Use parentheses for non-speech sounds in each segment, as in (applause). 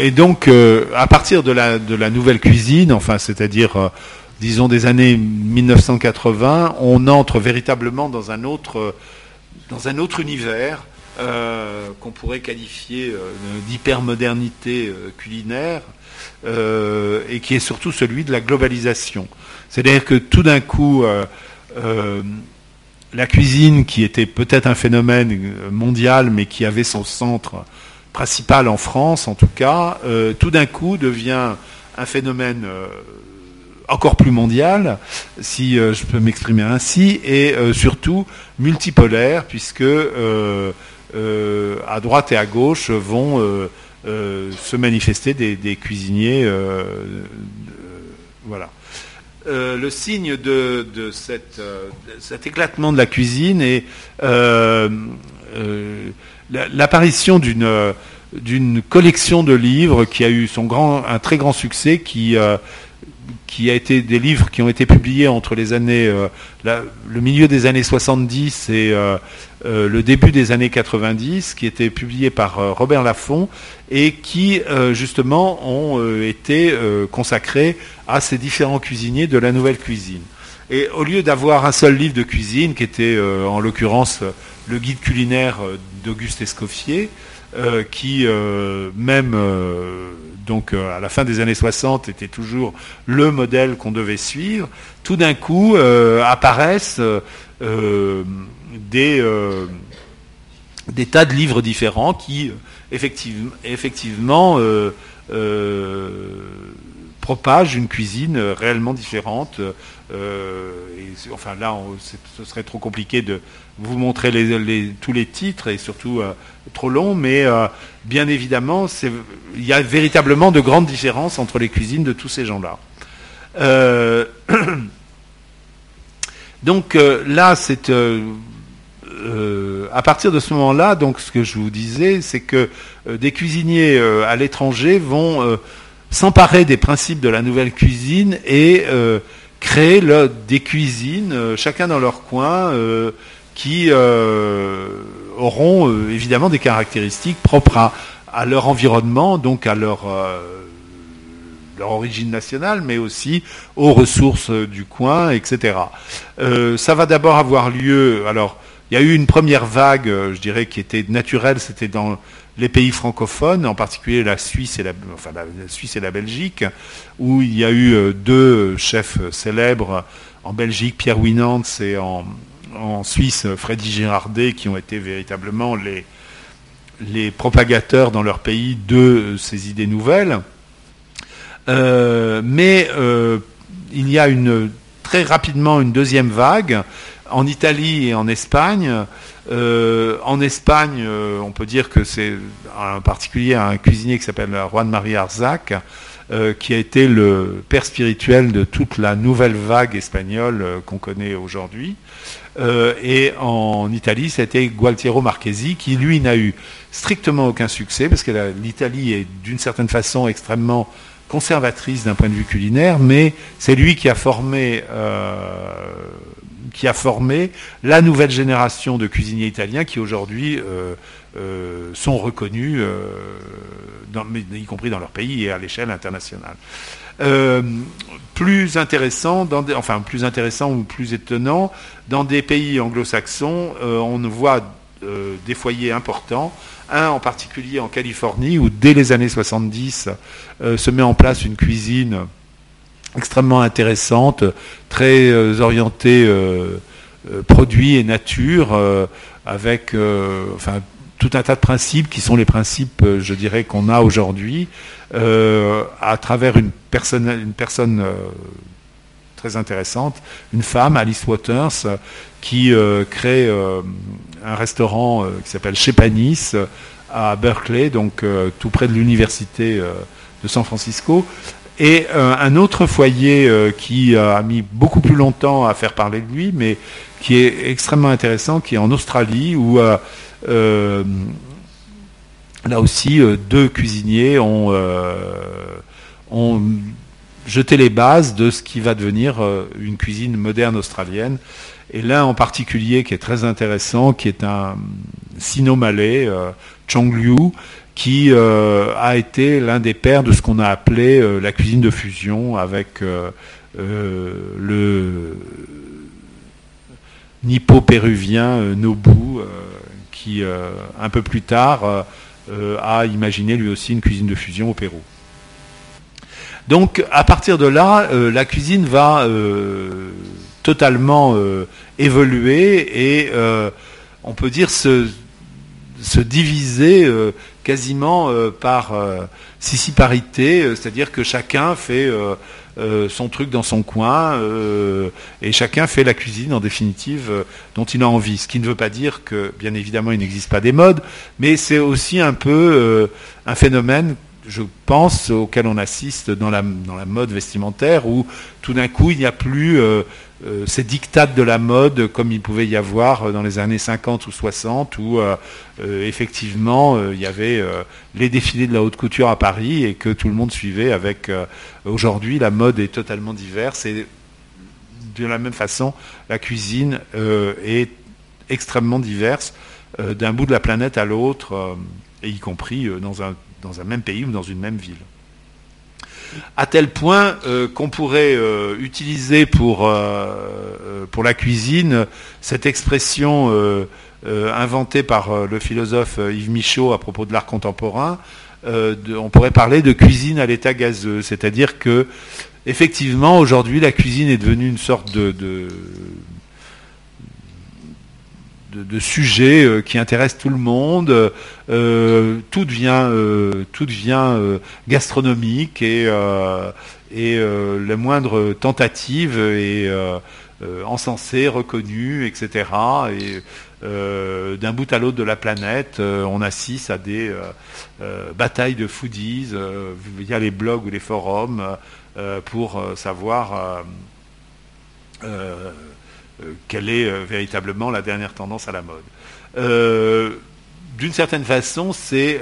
Et donc, à partir de la, nouvelle cuisine, enfin, c'est-à-dire, disons, des années 1980, on entre véritablement dans un autre, dans un autre univers qu'on pourrait qualifier d'hypermodernité culinaire. et qui est surtout celui de la globalisation. C'est-à-dire que tout d'un coup, la cuisine, qui était peut-être un phénomène mondial, mais qui avait son centre principal en France, en tout cas, euh, tout d'un coup devient un phénomène euh, encore plus mondial, si euh, je peux m'exprimer ainsi, et surtout multipolaire, puisque à droite et à gauche vont se manifester des, cuisiniers. voilà. Le signe de, cet éclatement de la cuisine est l'apparition d'une collection de livres qui a eu un très grand succès, qui qui a été des livres qui ont été publiés entre les années, euh, le milieu des années 70 et euh, euh, le début des années 90, qui étaient publiés par Robert Laffont et qui justement ont été consacrés à ces différents cuisiniers de la nouvelle cuisine. Et au lieu d'avoir un seul livre de cuisine, qui était en l'occurrence le guide culinaire d'Auguste Escoffier, qui même donc euh, à la fin des années 60 était toujours le modèle qu'on devait suivre, tout d'un coup euh, apparaissent euh, des, des tas de livres différents qui effectivement propagent une cuisine réellement différente. et, enfin là, ce serait trop compliqué de vous montrer tous les titres et surtout trop long, mais euh, bien évidemment, il y a véritablement de grandes différences entre les cuisines de tous ces gens-là. Euh, (clears throat) donc euh, là, c'est à partir de ce moment-là, donc ce que je vous disais, c'est que des cuisiniers à l'étranger vont s'emparer des principes de la nouvelle cuisine et créer des cuisines, chacun dans leur coin, qui auront euh, évidemment des caractéristiques propres à, leur environnement, donc à leur, euh, leur origine nationale, mais aussi aux ressources du coin, etc. Euh, ça va d'abord avoir lieu. Alors, il y a eu une première vague, je dirais, qui était naturelle, c'était dans les pays francophones, en particulier la Suisse et la, Belgique, où il y a eu deux chefs célèbres en Belgique, Pierre Winans et en, Suisse, Freddy Girardet, qui ont été véritablement les, les propagateurs dans leur pays de ces idées nouvelles. Euh, mais euh, il y a une, très rapidement une deuxième vague en Italie et en Espagne. Euh, en Espagne, on peut dire que c'est en particulier un cuisinier qui s'appelle Juan Maria Arzac, qui a été le père spirituel de toute la nouvelle vague espagnole qu'on connaît aujourd'hui. Euh, et en Italie, c'était Gualtiero Marchesi, qui lui n'a eu strictement aucun succès, parce que l'Italie est d'une certaine façon extrêmement conservatrice d'un point de vue culinaire, mais c'est lui qui a formé euh, qui a formé la nouvelle génération de cuisiniers italiens qui aujourd'hui euh, sont reconnus, y compris dans leur pays et à l'échelle internationale. Euh, plus intéressant, enfin plus intéressant ou plus étonnant, dans des pays anglo-saxons, euh, on voit euh, des foyers importants. Un en particulier en Californie, où dès les années 70 se met en place une cuisine extrêmement intéressante, très orientée produits et nature, avec enfin, tout un tas de principes qui sont les principes, je dirais, qu'on a aujourd'hui, euh, à travers une personne, une personne euh, très intéressante, une femme, Alice Waters, qui euh, crée un restaurant qui s'appelle Chez Panis à Berkeley, donc tout près de l'université de San Francisco. Et un autre foyer qui a mis beaucoup plus longtemps à faire parler de lui, mais qui est extrêmement intéressant, qui est en Australie, où là aussi, euh, deux cuisiniers euh, ont, jeté les bases de ce qui va devenir euh, une cuisine moderne australienne. Et l'un en particulier qui est très intéressant, qui est un sino-malais, Chong Liu, qui a été l'un des pères de ce qu'on a appelé la cuisine de fusion avec le nippo-péruvien Nobu, qui un peu plus tard a imaginé lui aussi une cuisine de fusion au Pérou. Donc à partir de là, la cuisine va totalement évoluer et on peut dire se, se diviser euh, quasiment euh, par euh, sissiparité, c'est-à-dire que chacun fait son truc dans son coin et chacun fait la cuisine en définitive dont il a envie. Ce qui ne veut pas dire que, bien évidemment, il n'existe pas des modes, mais c'est aussi un peu un phénomène je pense, auquel on assiste dans la, dans la mode vestimentaire, où tout d'un coup, il n'y a plus euh, ces dictates de la mode comme il pouvait y avoir dans les années 50 ou 60 où euh, euh, effectivement il y avait les défilés de la haute couture à Paris et que tout le monde suivait avec aujourd'hui la mode est totalement diverse et de la même façon la cuisine est extrêmement diverse d'un bout de la planète à l'autre et y compris dans un, dans un même pays ou dans une même ville à tel point euh, qu'on pourrait euh, utiliser pour, euh, pour la cuisine cette expression inventée par le philosophe Yves Michaud à propos de l'art contemporain. on pourrait parler de cuisine à l'état gazeux, c'est-à-dire que effectivement aujourd'hui la cuisine est devenue une sorte de de, sujets euh, qui intéressent tout le monde. Euh, tout devient, euh, gastronomique et, la moindre tentative est encensée, reconnue, etc. Et d'un bout à l'autre de la planète, on assiste à des batailles de foodies via les blogs ou les forums pour savoir quelle est euh, véritablement la dernière tendance à la mode. Euh, d'une certaine façon, c'est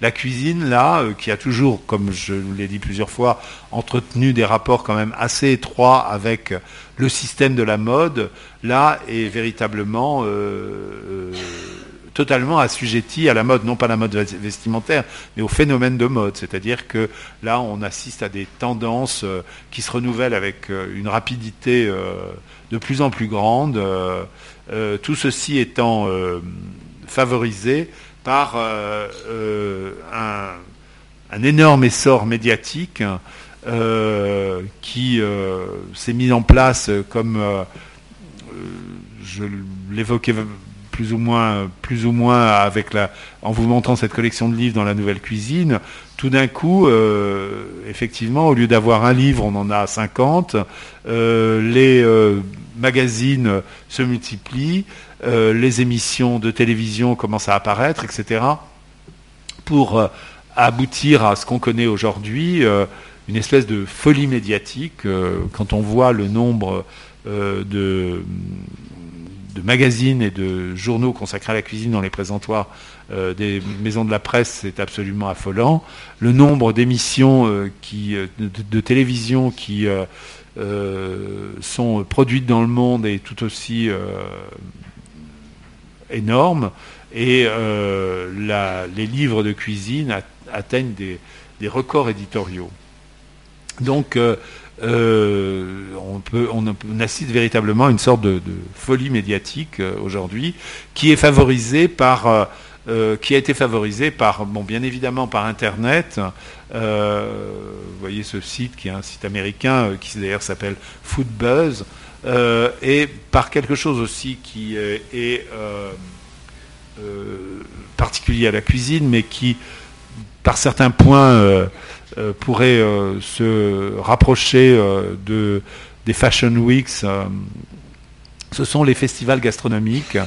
la cuisine là qui a toujours, comme je vous l'ai dit plusieurs fois, entretenu des rapports quand même assez étroits avec le système de la mode. Là est véritablement totalement assujetti à la mode, non pas la mode vestimentaire, mais au phénomène de mode. C'est-à-dire que là, on assiste à des tendances qui se renouvellent avec une rapidité de plus en plus grande, euh, euh, tout ceci étant euh, favorisé par un, énorme essor médiatique qui s'est mis en place comme je l'évoquais plus ou moins, plus ou moins avec la, en vous montrant cette collection de livres dans la nouvelle cuisine, tout d'un coup, effectivement, au lieu d'avoir un livre, on en a 50. les magazines se multiplient, euh, les émissions de télévision commencent à apparaître, etc. Pour euh, aboutir à ce qu'on connaît aujourd'hui, euh, une espèce de folie médiatique, quand on voit le nombre de, de, magazines et de journaux consacrés à la cuisine dans les présentoirs des maisons de la presse, c'est absolument affolant. Le nombre d'émissions de, de, télévision qui euh, sont produites dans le monde est tout aussi euh, énorme et euh, les livres de cuisine atteignent des, records éditoriaux. Donc on, peut, on, assiste véritablement à une sorte de, folie médiatique aujourd'hui qui est favorisée par qui a été favorisée par, bon, bien évidemment par Internet, euh, vous voyez ce site qui est un site américain euh, qui d'ailleurs s'appelle Foodbuzz euh, et par quelque chose aussi qui est particulier à la cuisine, mais qui, par certains points, pourrait se rapprocher de, des Fashion Weeks. ce sont les festivals gastronomiques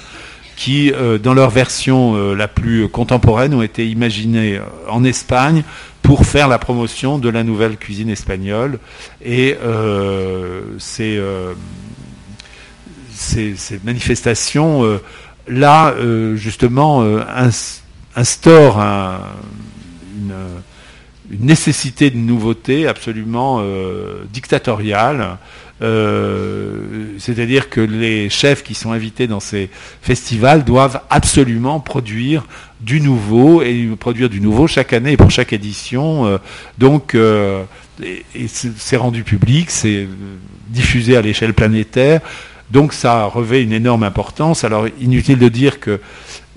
qui, dans leur version la plus contemporaine, ont été imaginés en Espagne pour faire la promotion de la nouvelle cuisine espagnole. Et euh, ces, euh, manifestations, euh, là, justement, instaurent une, nécessité de nouveauté absolument dictatoriale c'est-à-dire que les chefs qui sont invités dans ces festivals doivent absolument produire du nouveau et produire du nouveau chaque année et pour chaque édition. donc, et c'est rendu public, c'est diffusé à l'échelle planétaire. Donc ça revêt une énorme importance. Alors inutile de dire que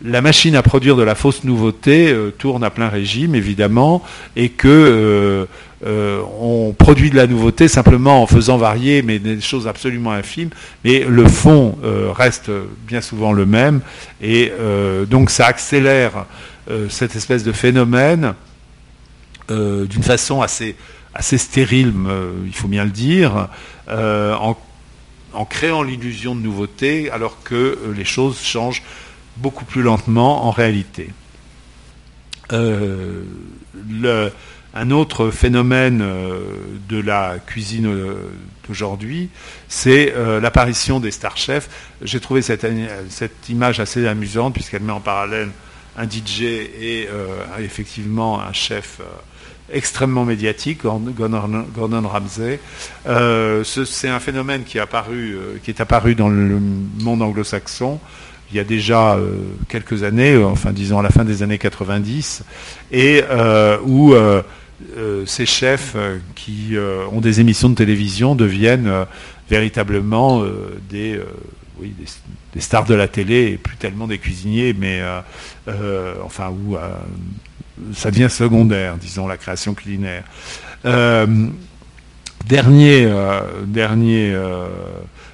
la machine à produire de la fausse nouveauté euh, tourne à plein régime, évidemment, et que euh, euh, on produit de la nouveauté simplement en faisant varier, mais des choses absolument infimes. Mais le fond reste bien souvent le même, et donc ça accélère cette espèce de phénomène d'une façon assez stérile, il faut bien le dire, en créant l'illusion de nouveauté alors que les choses changent beaucoup plus lentement en réalité. Euh, un autre phénomène euh, de la cuisine d'aujourd'hui, c'est l'apparition des star chefs. J'ai trouvé cette, image assez amusante puisqu'elle met en parallèle un DJ et effectivement un chef extrêmement médiatique, Gordon, Ramsay. Euh, c'est un phénomène euh, qui est apparu dans le monde anglo-saxon il y a déjà euh, quelques années, enfin disons à la fin des années 90, et où ces chefs qui ont des émissions de télévision deviennent véritablement des, des, stars de la télé et plus tellement des cuisiniers, mais enfin où ça devient secondaire, disons, la création culinaire. Euh, dernier euh, dernier euh,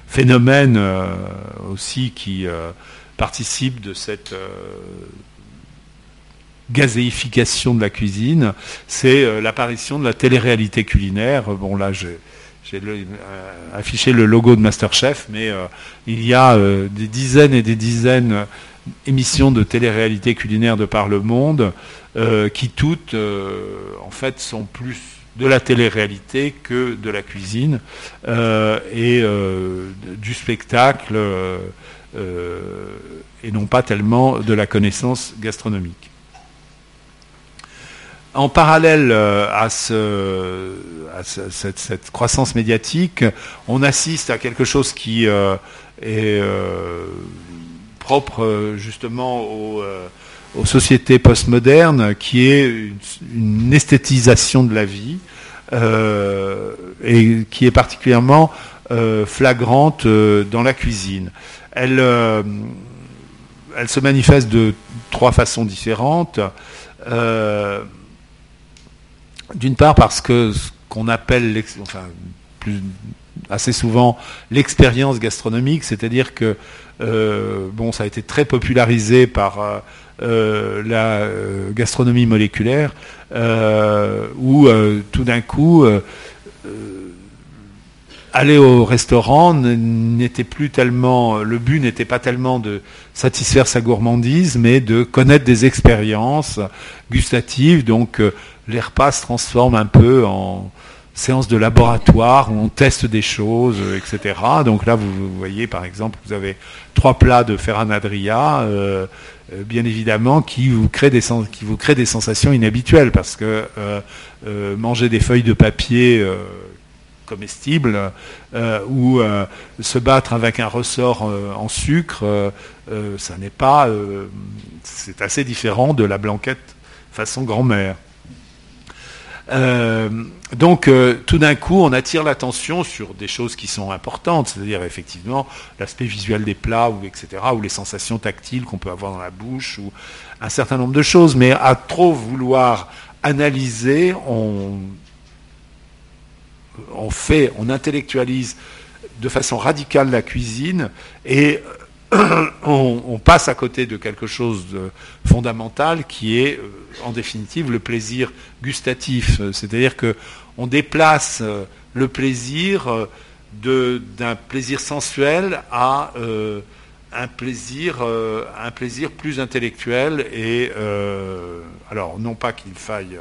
phénomène aussi qui participe de cette gazéification de la cuisine, c'est l'apparition de la télé-réalité culinaire. Bon là, j'ai affiché le logo de Masterchef, mais il y a des dizaines et des dizaines d'émissions de télé-réalité culinaire de par le monde euh, qui toutes, euh, en fait, sont plus de la télé-réalité que de la cuisine euh, et du spectacle et non pas tellement de la connaissance gastronomique. En parallèle à, ce, cette, croissance médiatique, on assiste à quelque chose qui est propre justement au aux sociétés postmodernes, qui est une, esthétisation de la vie euh, et qui est particulièrement euh, flagrante euh, dans la cuisine. Elle, elle se manifeste de trois façons différentes. D'une part parce que ce qu'on appelle, assez souvent l'expérience gastronomique, c'est-à-dire que bon, ça a été très popularisé par euh, la euh, gastronomie moléculaire, euh, où tout d'un coup, aller au restaurant n'était plus tellement, le but n'était pas tellement de satisfaire sa gourmandise, mais de connaître des expériences gustatives. Donc les repas se transforment un peu en séance de laboratoire où on teste des choses, etc. Donc là, vous, voyez, par exemple, vous avez trois plats de Ferranadria. Euh, bien évidemment, qui vous, crée des, qui vous crée des sensations inhabituelles, parce que euh, euh, manger des feuilles de papier comestibles ou se battre avec un ressort en sucre, ça n'est pas, c'est assez différent de la blanquette façon grand-mère. Euh, donc euh, tout d'un coup, on attire l'attention sur des choses qui sont importantes, c'est-à-dire effectivement l'aspect visuel des plats, ou etc., ou les sensations tactiles qu'on peut avoir dans la bouche, ou un certain nombre de choses. Mais à trop vouloir analyser, on, on fait, on intellectualise de façon radicale la cuisine et (clears throat) on, passe à côté de quelque chose de fondamental qui est, euh, en définitive, le plaisir gustatif. C'est-à-dire que on déplace euh, le plaisir euh, d'un plaisir sensuel à un plaisir, un plaisir plus intellectuel. Et alors, non pas qu'il faille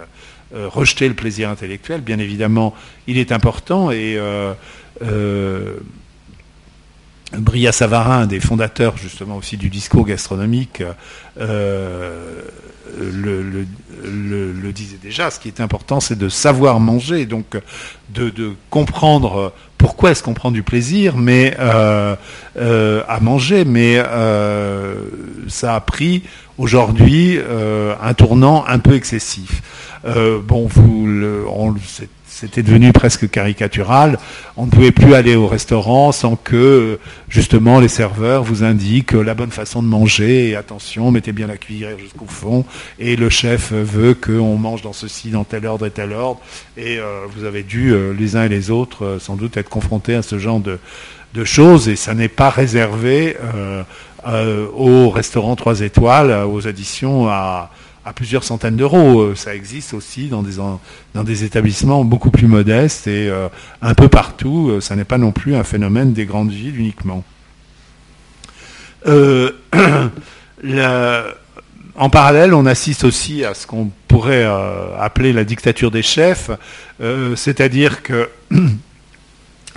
rejeter le plaisir intellectuel, bien évidemment, il est important et Bria Savarin, des fondateurs justement aussi du discours gastronomique, euh, le, disait déjà. Ce qui est important, c'est de savoir manger, donc de, comprendre pourquoi est-ce qu'on prend du plaisir, mais euh, euh, à manger. Mais ça a pris aujourd'hui un tournant un peu excessif. Bon, vous, c'était devenu presque caricatural. On ne pouvait plus aller au restaurant sans que, justement, les serveurs vous indiquent la bonne façon de manger. Et attention, mettez bien la cuillère jusqu'au fond. Et le chef veut qu'on mange dans ceci, dans tel ordre et tel ordre. Et euh, vous avez dû, euh, les uns et les autres, euh, sans doute être confrontés à ce genre de, choses. Et ça n'est pas réservé aux restaurants 3 étoiles, aux additions à à plusieurs centaines d'euros. Euh, ça existe aussi dans des, établissements beaucoup plus modestes et euh, un peu partout. Euh, ça n'est pas non plus un phénomène des grandes villes uniquement. (clears throat) en parallèle, on assiste aussi à ce qu'on pourrait appeler la dictature des chefs, c'est-à-dire que (clears throat)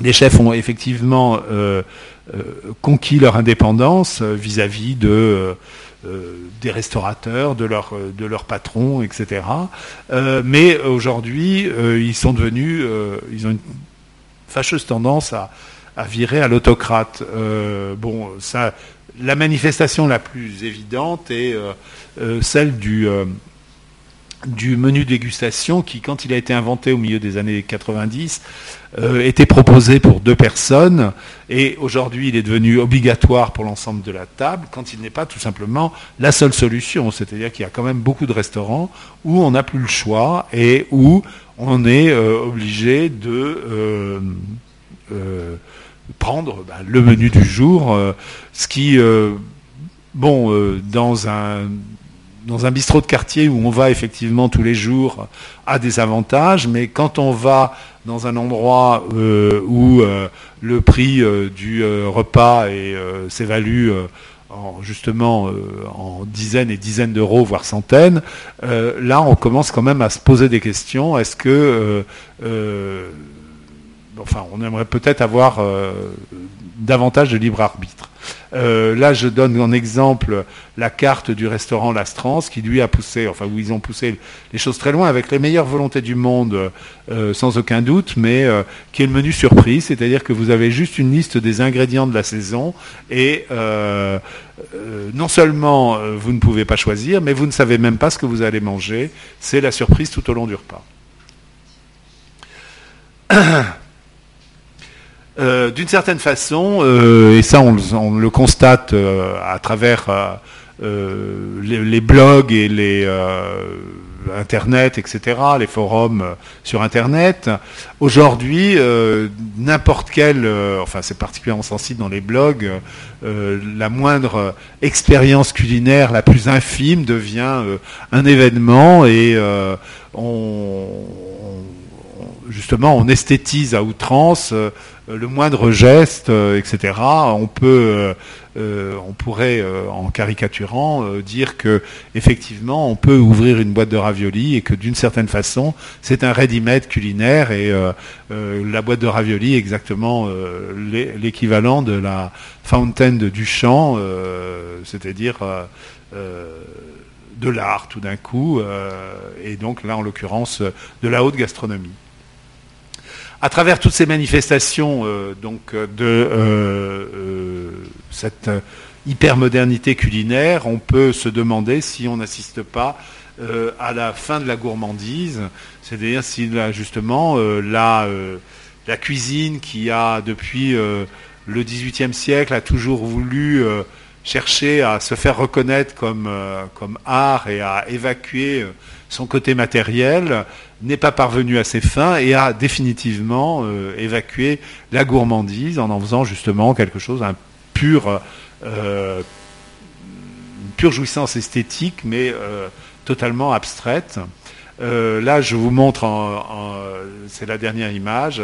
les chefs ont effectivement conquis leur indépendance vis-à-vis euh, des restaurateurs, de leur, euh, de leur patron, etc. Euh, mais aujourd'hui, ils sont devenus, ils ont une fâcheuse tendance à, virer à l'autocrate. bon, ça, la manifestation la plus évidente est celle du du menu dégustation qui, quand il a été inventé au milieu des années 90, euh, était proposé pour deux personnes et aujourd'hui il est devenu obligatoire pour l'ensemble de la table quand il n'est pas tout simplement la seule solution. C'est-à-dire qu'il y a quand même beaucoup de restaurants où on n'a plus le choix et où on est euh, obligé de euh, prendre bah, le menu du jour, ce qui, bon, dans un dans un bistrot de quartier où on va effectivement tous les jours a des avantages, mais quand on va dans un endroit euh, où euh, le prix euh, du repas s'évalue justement en dizaines et dizaines d'euros, voire centaines, là on commence quand même à se poser des questions. Est-ce que enfin, on aimerait peut-être avoir davantage de libre arbitre? Euh, là, je donne en exemple la carte du restaurant L'Astrance, qui lui a poussé, enfin où ils ont poussé les choses très loin avec les meilleures volontés du monde, euh, sans aucun doute, mais euh, qui est le menu surprise, c'est-à-dire que vous avez juste une liste des ingrédients de la saison et non seulement vous ne pouvez pas choisir, mais vous ne savez même pas ce que vous allez manger. C'est la surprise tout au long du repas. (clears throat) Euh, d'une certaine façon, euh, et ça on, le constate euh, à travers les, blogs et les Internet, etc., les forums sur Internet, aujourd'hui, n'importe quel, enfin c'est particulièrement sensible dans les blogs, la moindre expérience culinaire la plus infime devient un événement et on, justement on esthétise à outrance euh, le moindre geste, euh, etc. Euh, on pourrait, en caricaturant, dire que effectivement, on peut ouvrir une boîte de raviolis et que d'une certaine façon, c'est un ready-made culinaire et la boîte de raviolis est exactement l'équivalent de la fontaine de Duchamp, c'est-à-dire de l'art tout d'un coup, et donc là en l'occurrence de la haute gastronomie à travers toutes ces manifestations euh, donc, de euh, euh, cette hypermodernité culinaire, on peut se demander si on n'assiste pas à la fin de la gourmandise, c'est-à-dire si justement la, la, cuisine qui a depuis le XVIIIe siècle a toujours voulu chercher à se faire reconnaître comme, comme art et à évacuer son côté matériel, n'est pas parvenu à ses fins et a définitivement euh, évacué la gourmandise en en faisant justement quelque chose, un pur, euh, une pure jouissance esthétique, mais euh, totalement abstraite. là, je vous montre, c'est la dernière image,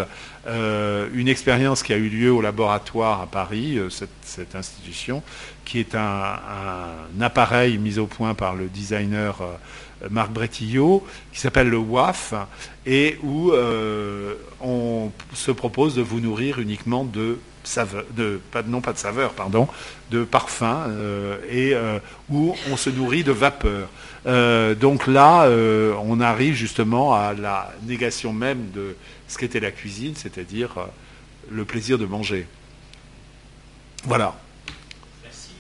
une expérience qui a eu lieu au laboratoire à Paris, cette, institution, qui est un, appareil mis au point par le designer Marc Bretillo, qui s'appelle le WAF, et où on se propose de vous nourrir uniquement de saveur, de, non pas de saveur, pardon, de parfum, et où on se nourrit de vapeur. donc là, on arrive justement à la négation même de ce qu'était la cuisine, c'est-à-dire le plaisir de manger. Voilà. Merci.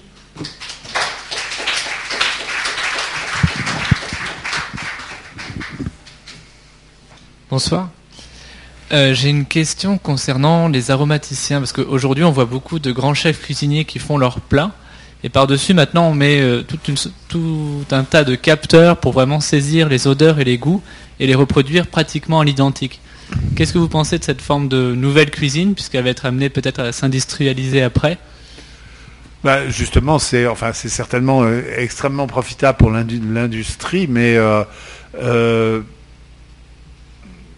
Bonsoir. Euh, j'ai une question concernant les aromaticiens, parce qu'aujourd'hui on voit beaucoup de grands chefs cuisiniers qui font leurs plats, et par-dessus maintenant on met euh, tout un tas de capteurs pour vraiment saisir les odeurs et les goûts et les reproduire pratiquement à l'identique. Qu'est-ce que vous pensez de cette forme de nouvelle cuisine, puisqu'elle va être amenée peut-être à s'industrialiser après? Bah, justement, c'est enfin certainement euh, extrêmement profitable pour l'industrie, mais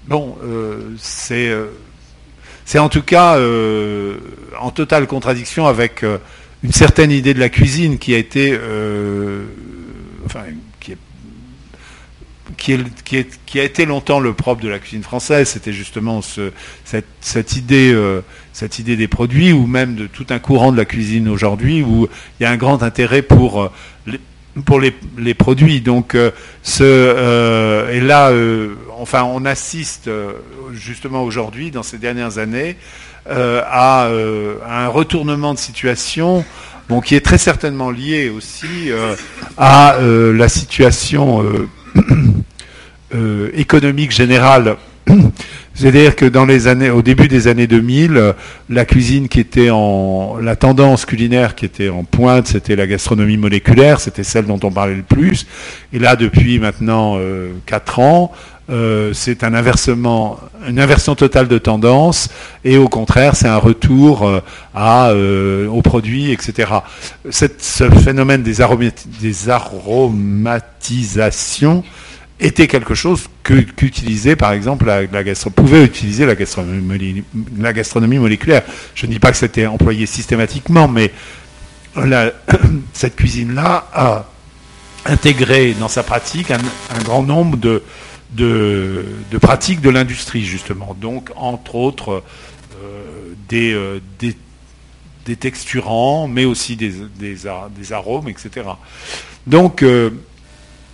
bon, c'est c'est en tout cas en totale contradiction avec une certaine idée de la cuisine qui a été enfin qui, a été longtemps le propre de la cuisine française, c'était justement cette, idée, euh, cette idée des produits, ou même de tout un courant de la cuisine aujourd'hui, où il y a un grand intérêt pour, euh, les, les, produits. Donc, euh, ce, et là, enfin, on assiste justement aujourd'hui, dans ces dernières années, à, un retournement de situation. Qui est très certainement lié aussi à la situation euh, (coughs) économique générale. (coughs) C'est-à-dire que dans les années, au début des années 2000, la cuisine qui était en, la tendance culinaire qui était en pointe, c'était la gastronomie moléculaire, c'était celle dont on parlait le plus. Et là, depuis maintenant euh, 4 ans, euh, c'est un inversement, une inversion totale de tendance, et au contraire, c'est un retour euh, euh, aux produits, etc. ce phénomène des, des aromatisations était quelque chose qu'utilisait par exemple la, gastronomie, pouvait utiliser la gastronomie moléculaire. Je ne dis pas que c'était employé systématiquement, mais (coughs) cette cuisine-là a intégré dans sa pratique un, grand nombre de, de, pratiques de l'industrie, justement. Donc, entre autres, euh, des, euh, des, texturants, mais aussi des, arômes, etc. Donc, euh,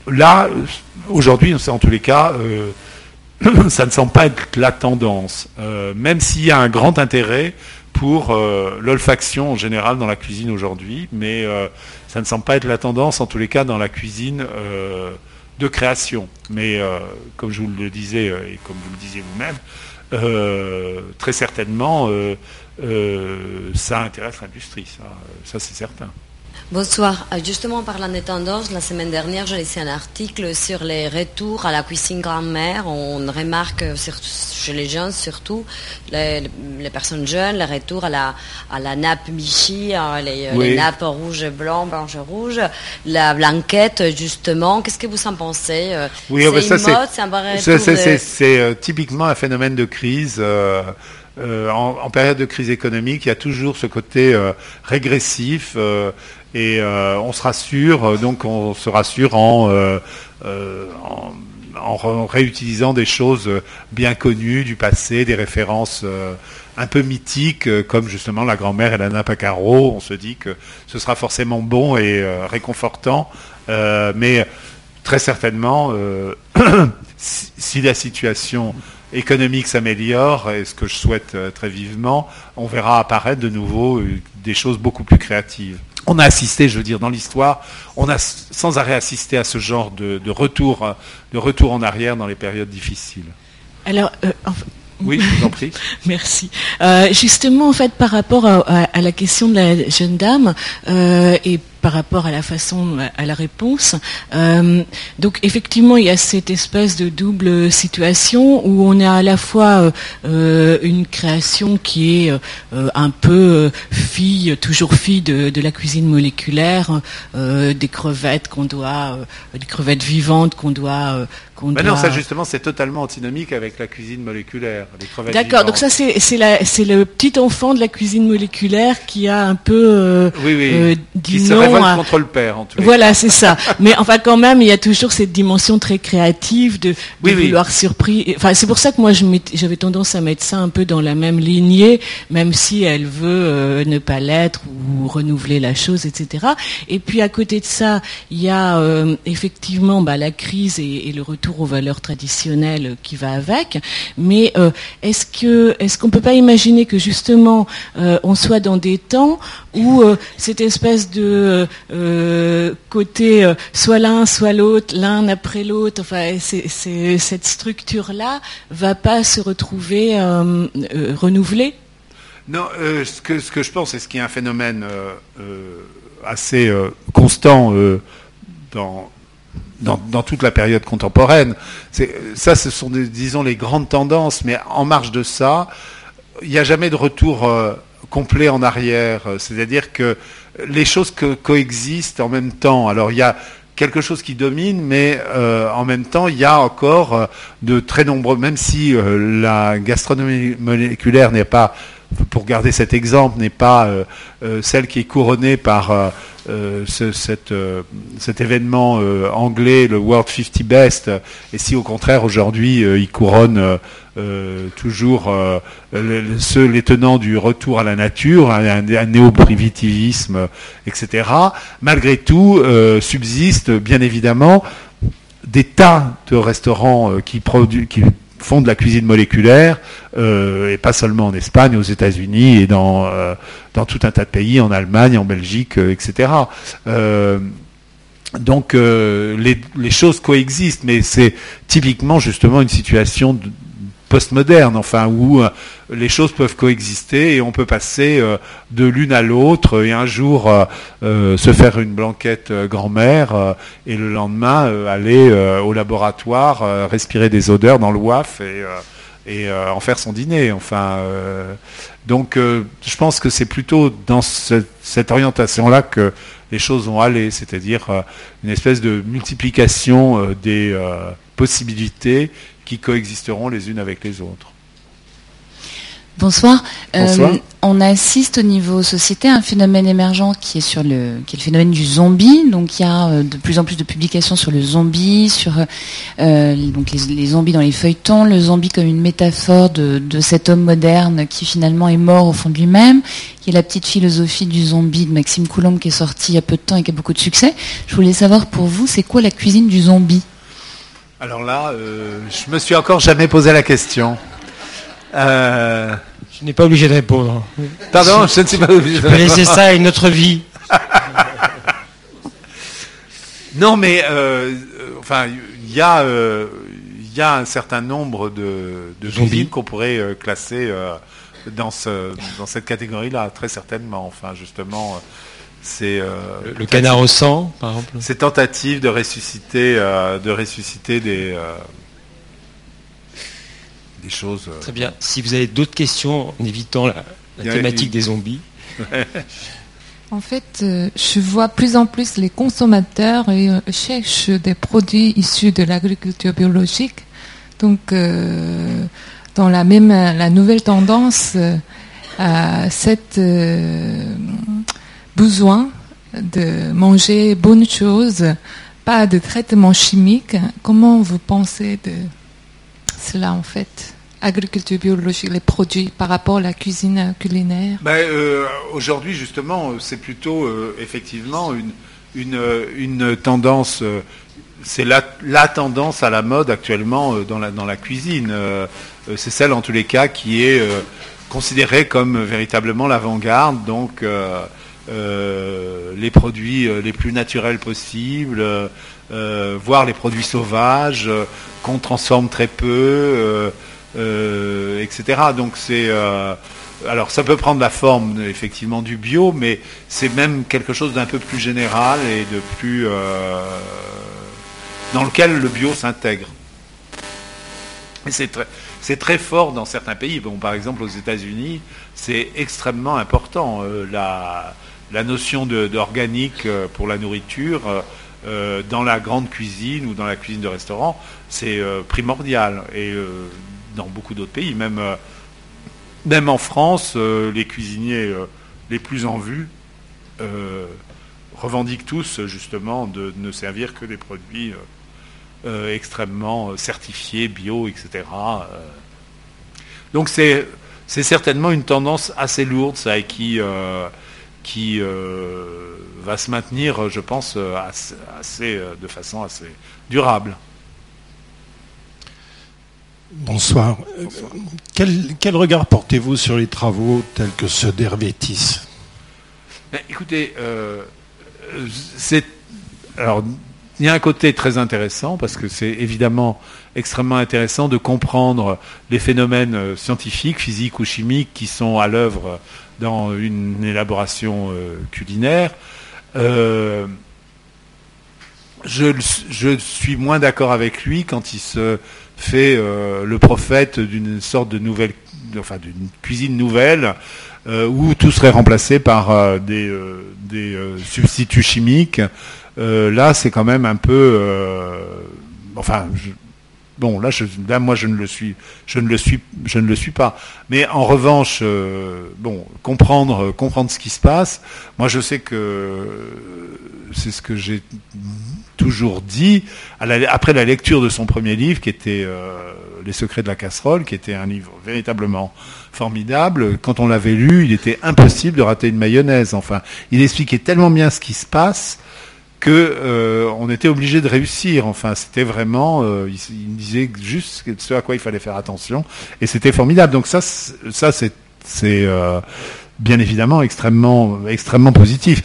là, aujourd'hui, en tous les cas, (coughs) ça ne semble pas être la tendance, même s'il y a un grand intérêt pour l'olfaction en général dans la cuisine aujourd'hui, mais ça ne semble pas être la tendance, en tous les cas, dans la cuisine de création. Mais comme je vous le disais, et comme vous le disiez vous-même, très certainement, ça intéresse l'industrie, ça c'est certain. Bonsoir. Euh, justement, parlant des tendances, la semaine dernière, j'ai laissé un article sur les retours à la cuisine grand-mère. On remarque chez les jeunes surtout, les, personnes jeunes, le retour à la, à la nappe Michi, hein, les, nappes rouge, blanc, blanche, rouge, la blanquette, justement. Qu'est-ce que vous en pensez euh, Oui, oh, c'est une mode, c'est un C'est euh, typiquement un phénomène de crise. en, période de crise économique, il y a toujours ce côté régressif et euh, on se rassure, euh, donc on se rassure en, euh, en, en, réutilisant des choses bien connues du passé, des références un peu mythiques, comme justement la grand-mère et à carreaux. On se dit que ce sera forcément bon et réconfortant, mais très certainement, (clears throat) si la situation économique s'améliore, et ce que je souhaite très vivement, on verra apparaître de nouveau des choses beaucoup plus créatives on a assisté, je veux dire, dans l'histoire, on a sans arrêt assisté à ce genre de, retour, de retour en arrière dans les périodes difficiles. Alors, euh, oui, je vous en prie. (laughs) Merci. Euh, justement, en fait, par rapport à, la question de la jeune dame euh, et par rapport à la façon, à la réponse. Euh, donc effectivement, il y a cette espèce de double situation où on a à la fois une création qui est un peu fille, toujours fille de, la cuisine moléculaire, des crevettes qu'on doit, des crevettes vivantes qu'on doit qu'on Ben doit... non, ça justement, c'est totalement antinomique avec la cuisine moléculaire, les crevettes D'accord, donc ça c'est le petit enfant de la cuisine moléculaire qui a un peu euh, Oui, oui. euh, qui dit se non révolte à- contre le père, en tout cas. Voilà, c'est ça. (laughs) Mais enfin, quand même, il y a toujours cette dimension très créative de, de Oui, vouloir surprendre. Enfin, c'est pour ça que moi, j'avais tendance à mettre ça un peu dans la même lignée, même si elle veut euh, ne pas l'être ou renouveler la chose, etc. Et puis, à côté de ça, il y a euh, effectivement bah, la crise et, et le retour aux valeurs traditionnelles qui va avec. Mais euh, est-ce que est-ce qu'on peut pas imaginer que justement euh, on soit dans des temps où euh, cette espèce de côté soit l'un soit l'autre, l'un après l'autre, enfin c'est, c'est- cette structure là va pas se retrouver renouvelée? Non, ce, que, je pense, et ce qui est un phénomène assez constant dans, dans, toute la période contemporaine, ça, ce sont, disons, les grandes tendances, mais en marge de ça, il n'y a jamais de retour euh, complet en arrière. C'est-à-dire que les choses coexistent en même temps. Alors, il y a quelque chose qui domine, mais euh, en même temps, il y a encore euh, de très nombreux, même si la gastronomie moléculaire n'est pas, pour garder cet exemple, n'est pas euh, euh, celle qui est couronnée par euh, cet événement anglais, le World 50 Best, et si au contraire aujourd'hui il couronne toujours ceux, les tenants du retour à la nature, un, néo-primitivisme, etc. Malgré tout, subsistent bien évidemment des tas de restaurants qui, produ- qui font de la cuisine moléculaire, euh, et pas seulement en Espagne, aux États-Unis et dans, euh, dans tout un tas de pays, en Allemagne, en Belgique, euh, etc. Donc les, les choses coexistent, mais c'est typiquement justement une situation de- postmoderne, enfin où euh, les choses peuvent coexister et on peut passer euh, de l'une à l'autre et un jour euh, se faire une blanquette grand-mère et le lendemain aller au laboratoire, respirer des odeurs dans le WAF et, en faire son dîner. Enfin, donc je pense que c'est plutôt dans ce- cette orientation-là que les choses vont aller, c'est-à-dire une espèce de multiplication des possibilités qui coexisteront les unes avec les autres. Bonsoir. Euh, Bonsoir. on assiste au niveau société à un phénomène émergent qui est sur le, qui est le phénomène du zombie. Donc il y a euh, de plus en plus de publications sur le zombie, sur euh, donc les, les zombies dans les feuilletons, le zombie comme une métaphore de, de cet homme moderne qui finalement est mort au fond de lui-même. Il y a la petite philosophie du zombie de Maxime Coulomb qui est sortie il y a peu de temps et qui a beaucoup de succès. Je voulais savoir pour vous, c'est quoi la cuisine du zombie? Alors là, euh, je me suis encore jamais posé la question. Euh, Je n'ai pas obligé de répondre. pardon, je ne suis pas obligé Je de répondre. laisser ça à une autre vie. (laughs) Non, mais euh, euh, enfin, il y a, il y a un certain nombre de, de Zombies. qu'on pourrait classer dans ce, dans cette catégorie-là, très certainement. Enfin, justement, c'est euh, Le, le canard au sang, par exemple. ces tentatives de ressusciter, euh, de ressusciter des euh, des choses. euh, Très bien. Si vous avez d'autres questions, en évitant la, thématique une- des zombies. (laughs) En fait, euh, je vois plus en plus les consommateurs et, euh, cherchent des produits issus de l'agriculture biologique. Donc, euh, dans la même la nouvelle tendance, euh, à cette euh, besoin de manger bonnes choses, pas de traitement chimique. Comment vous pensez de cela en fait? Agriculture biologique, les produits par rapport à la cuisine culinaire? Ben, euh, Aujourd'hui, justement, euh, c'est plutôt euh, effectivement une, une, tendance, c'est la, la tendance à la mode actuellement dans, la, dans la cuisine. C'est celle, en tous les cas, qui est considérée comme véritablement l'avant-garde. Donc, euh, les produits euh, les plus naturels possibles, euh, voire les produits sauvages qu'on transforme très peu. etc. Donc c'est alors ça peut prendre la forme effectivement du bio, mais c'est même quelque chose d'un peu plus général et de plus dans lequel le bio s'intègre. Et c'est très, fort dans certains pays. Bon, par exemple, aux États-Unis, c'est extrêmement important. La notion de- d'organique euh, pour la nourriture euh, euh, dans la grande cuisine ou dans la cuisine de restaurant, c'est primordial. Et dans beaucoup d'autres pays, même, même en France, les cuisiniers les plus en vue revendiquent tous justement de ne servir que des produits extrêmement certifiés, bio, etc. Donc c'est certainement une tendance assez lourde, ça, et qui, qui euh, va se maintenir, je pense, euh, assez, assez, euh, de façon assez durable. Bonsoir. Euh, Quel, quel regard portez-vous sur les travaux tels que ceux d'Hervétis? Mais écoutez, euh, euh, c'est alors il y a un côté très intéressant parce que c'est évidemment extrêmement intéressant de comprendre les phénomènes euh, scientifiques, physiques ou chimiques qui sont à l'œuvre dans une élaboration euh, culinaire. Euh, je, suis moins d'accord avec lui quand il se fait euh, le prophète d'une sorte de nouvelle, enfin d'une cuisine nouvelle où tout serait remplacé par des, substituts chimiques. Là, c'est quand même un peu, enfin, bon, là, je, là, moi, je ne le suis, je ne le suis, je ne le suis pas. Mais en revanche, euh, bon, comprendre, comprendre ce qui se passe. Moi, je sais que euh, c'est ce que j'ai toujours dit après la lecture de son premier livre, qui était euh, Les secrets de la casserole, qui était un livre véritablement formidable. Quand on l'avait lu, il était impossible de rater une mayonnaise. Enfin, il expliquait tellement bien ce qui se passe que euh, on était obligé de réussir. Enfin, c'était vraiment, euh, il, il disait juste ce à quoi il fallait faire attention, et c'était formidable. Donc ça, ça c'est euh, bien évidemment extrêmement extrêmement positif.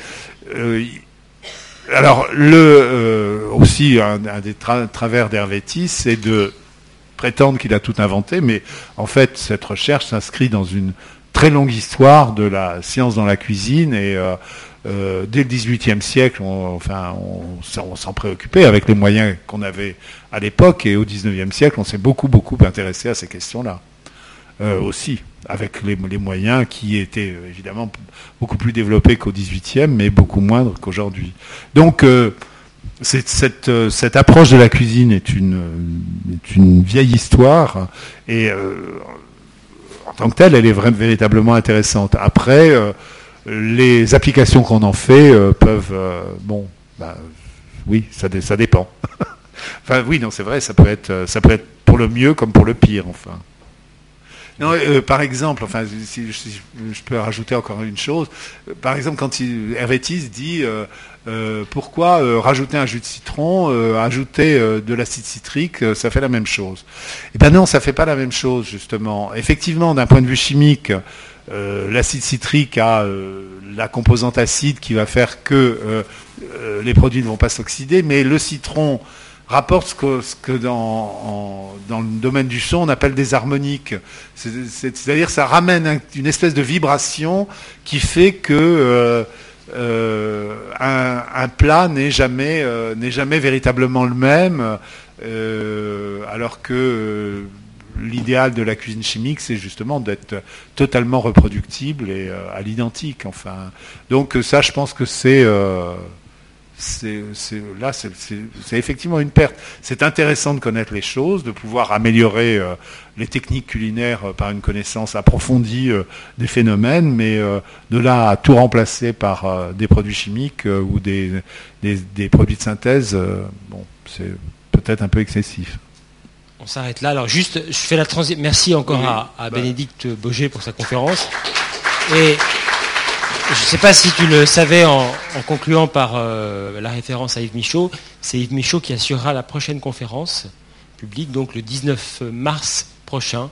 Euh, alors le aussi un, un des tra- travers d'Hervétis, c'est de prétendre qu'il a tout inventé, mais en fait cette recherche s'inscrit dans une très longue histoire de la science dans la cuisine et euh, dès le XVIIIe siècle, on, s'en- préoccupait avec les moyens qu'on avait à l'époque, et au XIXe siècle, on s'est beaucoup, beaucoup intéressé à ces questions-là euh, aussi, avec les, moyens qui étaient euh, évidemment beaucoup plus développés qu'au XVIIIe, mais beaucoup moindres qu'aujourd'hui. Donc, cette, approche de la cuisine est une, vieille histoire, et en tant que telle, elle est vraiment véritablement intéressante. Après, les applications qu'on en fait euh, peuvent, euh, bon, bah, oui, ça, dé- ça dépend. (laughs) enfin, oui, non, c'est vrai, ça peut être, euh, ça peut être pour le mieux comme pour le pire, enfin. Par exemple, enfin, si, je peux rajouter encore une chose, par exemple, quand il, dit pourquoi rajouter un jus de citron, ajouter de l'acide citrique, ça fait la même chose. Eh ben non, ça fait pas la même chose justement. Effectivement, d'un point de vue chimique, euh, l'acide citrique a euh, la composante acide qui va faire que euh, les produits ne vont pas s'oxyder, mais le citron rapporte ce que, dans, le domaine du son on appelle des harmoniques. C'est- c'est- C'est-à-dire ça ramène un- une espèce de vibration qui fait que un, plat n'est jamais, jamais véritablement le même, alors que l'idéal de la cuisine chimique, c'est justement d'être totalement reproductible et euh, à l'identique. Enfin, donc ça, je pense que c'est euh, là, c'est effectivement une perte. C'est intéressant de connaître les choses, de pouvoir améliorer euh, les techniques culinaires euh, par une connaissance approfondie euh, des phénomènes, mais euh, de là à tout remplacer par euh, des produits chimiques euh, ou des, produits de synthèse, euh, c'est peut-être un peu excessif. On s'arrête là. Alors juste, je fais la transition. Merci encore Oui, à, à bah. Bénédicte Boger pour sa conférence. Et je ne sais pas si tu le savais en, en concluant par euh, la référence à Yves Michaud, c'est Yves Michaud qui assurera la prochaine conférence publique, donc le 19 mars prochain,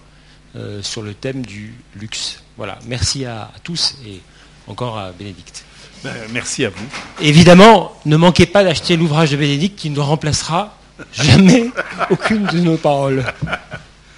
euh, sur le thème du luxe. Voilà, merci à, à tous et encore à Bénédicte. Ben, merci à vous. Évidemment, ne manquez pas d'acheter l'ouvrage de Bénédicte qui ne remplacera jamais aucune de nos paroles.